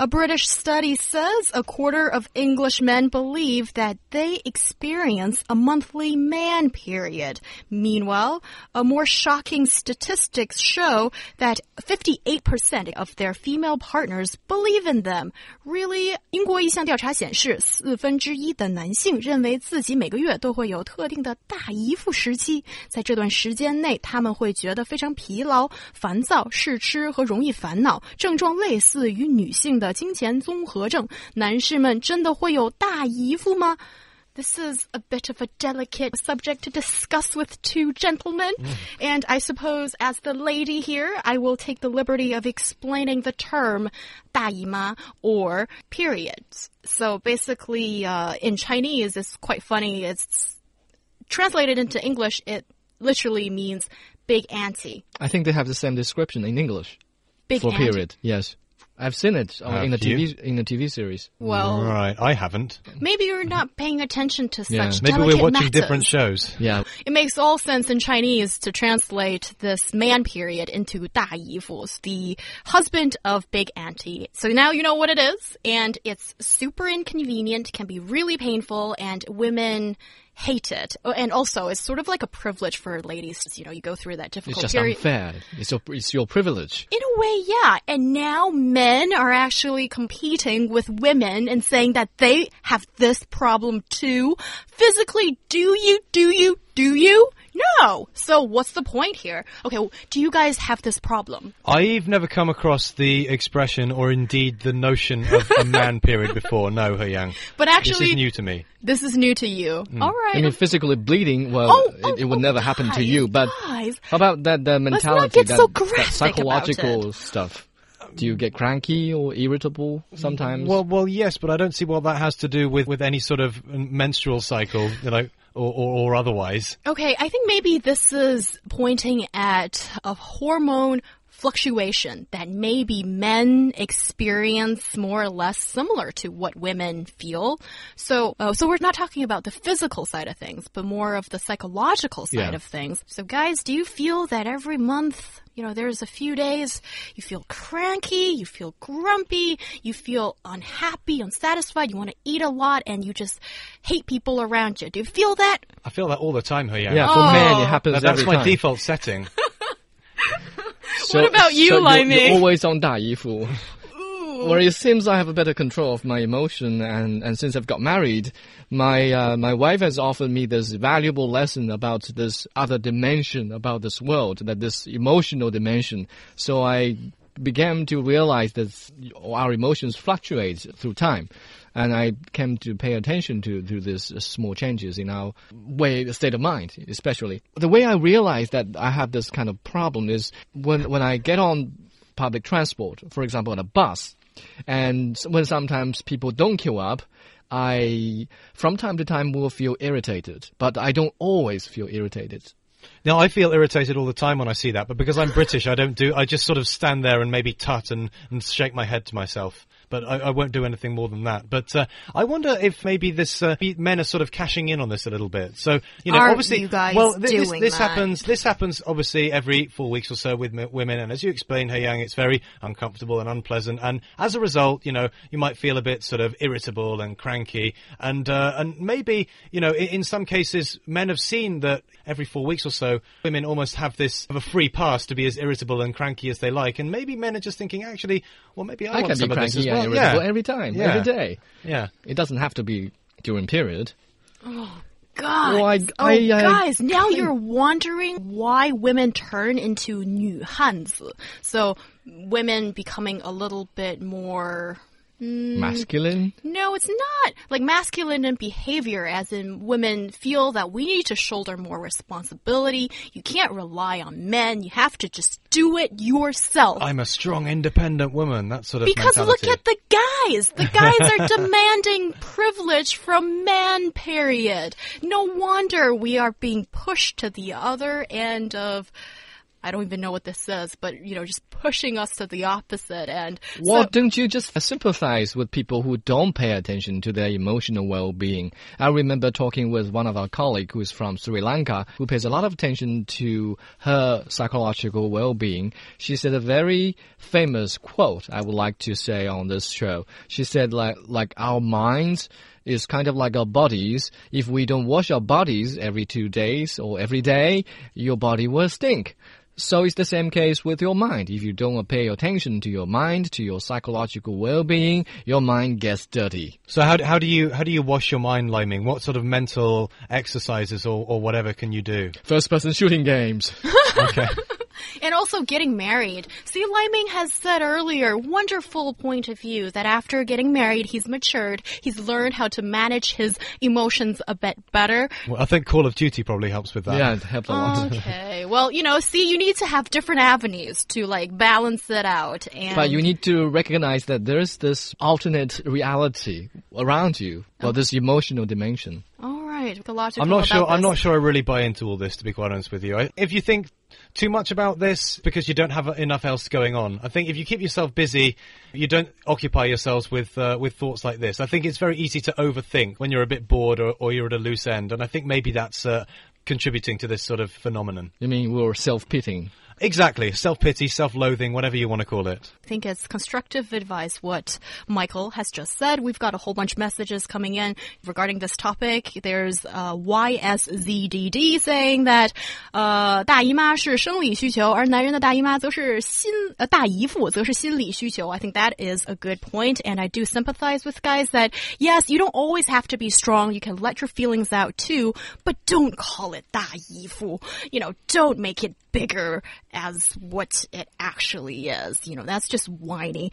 A British study says a quarter of English men believe that they experience a monthly man period. Meanwhile, a more shocking statistics show that 58% of their female partners believe in them. Really? 英国一项调查显示，四分之一的男性认为自己每个月都会有特定的大姨夫时期，在这段时间内，他们会觉得非常疲劳、烦躁、试吃和容易烦恼，症状类似于女性的 经前综合症，男士们真的会有大姨夫吗？This is a bit of a delicate subject to discuss with two gentlemen. Mm. And I suppose, as the lady here, I will take the liberty of explaining the term 大姨妈 or periods. So basically, uh, in Chinese, it's quite funny. It's translated into English, it literally means big auntie. I think they have the same description in English. Big for auntie. period, yes. I've seen it uh, Have in the you? TV in the TV series. Well, right, I haven't. maybe you're not paying attention to Yeah. such Maybe delicate we're watching matters. different shows. Yeah, It makes all sense in Chinese to translate this man period into 大姨夫, the husband of big auntie. So now you know what it is, and it's super inconvenient, can be really painful, and women hate it. Oh, And also, it's sort of like a privilege for ladies. You know, you go through that difficult it's just period. unfair. It's your it's your privilege. In a way, yeah. And now men are actually competing with women and saying that they have this problem too. Physically, do you, do you, do you? No. So what's the point here? Okay, well, do you guys have this problem? I've never come across the expression or indeed the notion of a man period before. No, He Yang. But actually, This is new to me. this is new to you. Mm. All right. I mean, physically bleeding. Well, Oh, oh, it, it would oh, never happen to you. But oh, guys. how about that? The Let's mentality, not get that, so that graphic about psychological stuff. Do you get cranky or irritable sometimes? Well, well, yes, but I don't see what that has to do with, with any sort of menstrual cycle, you know, or, or, or otherwise. Okay, I think maybe this is pointing at a hormone fluctuation that maybe men experience more or less similar to what women feel. So, uh, so we're not talking about the physical side of things, but more of the psychological side Yeah. of things. So, guys, do you feel that every month, you know, there's a few days you feel cranky, you feel grumpy, you feel unhappy, unsatisfied, you want to eat a lot, and you just hate people around you? Do you feel that? I feel that all the time, He Yang. yeah, for Oh. men it happens That- that's my time. default setting. So, What about you, so Lai you're, Mei? you're always on 大姨夫. Well, it seems I have a better control of my emotion, and, and since I've got married, my uh, my wife has offered me this valuable lesson about this other dimension about this world, that this emotional dimension. So I began to realize that our emotions fluctuate through time, and I came to pay attention to to these small changes in our way state of mind, especially. The way I realized that I have this kind of problem is when when I get on public transport, for example, on a bus, and when sometimes people don't queue up, I, from time to time, will feel irritated, but I don't always feel irritated. Now, I feel irritated all the time when I see that, but because I'm British, I don't do, I just sort of stand there and maybe tut and, and shake my head to myself. But I, I won't do anything more than that. But uh, I wonder if maybe this uh, men are sort of cashing in on this a little bit. So you know, Aren't obviously, you guys well, thi- this, doing this that? happens. This happens obviously every four weeks or so with m- women, and as you explained, He Yang, it's very uncomfortable and unpleasant. And as a result, you know, you might feel a bit sort of irritable and cranky, and uh, and maybe you know, in, in some cases, men have seen that every four weeks or so, women almost have this have a free pass to be as irritable and cranky as they like, and maybe men are just thinking, actually, well, maybe I, I want can be some of this cranky as and well. irritable yeah. every time, Yeah. every day. Yeah. It doesn't have to be during period. God. Well, I- oh, I, uh, guys, now you're wondering why women turn into 女汉子. So, women becoming a little bit more. Mm. Masculine. No, it's not. Like masculine in behavior, as in women feel that we need to shoulder more responsibility. You can't rely on men. You have to just do it yourself. I'm a strong, independent woman. That sort of Because mentality. look at the guys. The guys are demanding privilege from man, period. No wonder we are being pushed to the other end of I don't even know what this is, but you know, just pushing us to the opposite. And Well, so- don't you just sympathize with people who don't pay attention to their emotional well-being? I remember talking with one of our colleagues who's from Sri Lanka, who pays a lot of attention to her psychological well-being. She said a very famous quote I would like to say on this show. She said like, like our minds is kind of like our bodies. If we don't wash our bodies every two days or every day, your body will stink. So it's the same case with your mind. If you don't pay attention to your mind, to your psychological well-being, your mind gets dirty. So how, how do you how do you wash your mind, Liming? What sort of mental exercises or, or whatever can you do? First-person shooting games. Okay. And also getting married. See, Liming has said earlier, wonderful point of view that after getting married, he's matured. He's learned how to manage his emotions a bit better. well, I think Call of Duty probably helps with that. yeah, it helps a lot. Okay. Well, you know, see, you need to have different avenues to like balance it out. And But you need to recognize that there's this alternate reality around you, well, oh. this emotional dimension. all right, the logical I'm not sure. about I'm not sure. I really buy into all this, to be quite honest with you. I, if you think too much about this because you don't have enough else going on, I think if you keep yourself busy, you don't occupy yourselves with uh, with thoughts like this. I think it's very easy to overthink when you're a bit bored or, or you're at a loose end, and I think maybe that's uh, contributing to this sort of phenomenon. I mean, we're self-pitying. Exactly, self pity, self loathing, whatever you want to call it. I think it's constructive advice what Michael has just said. We've got a whole bunch of messages coming in regarding this topic. There's uh, YSZDD saying that 呃大姨妈是生理需求，而男人的大姨妈则是心呃大姨夫则是心理需求。I think that is a good point, and I do sympathize with guys that yes, you don't always have to be strong. You can let your feelings out too, but don't call it 大姨夫. You know, don't make it bigger as what it actually is. You know, that's just whiny.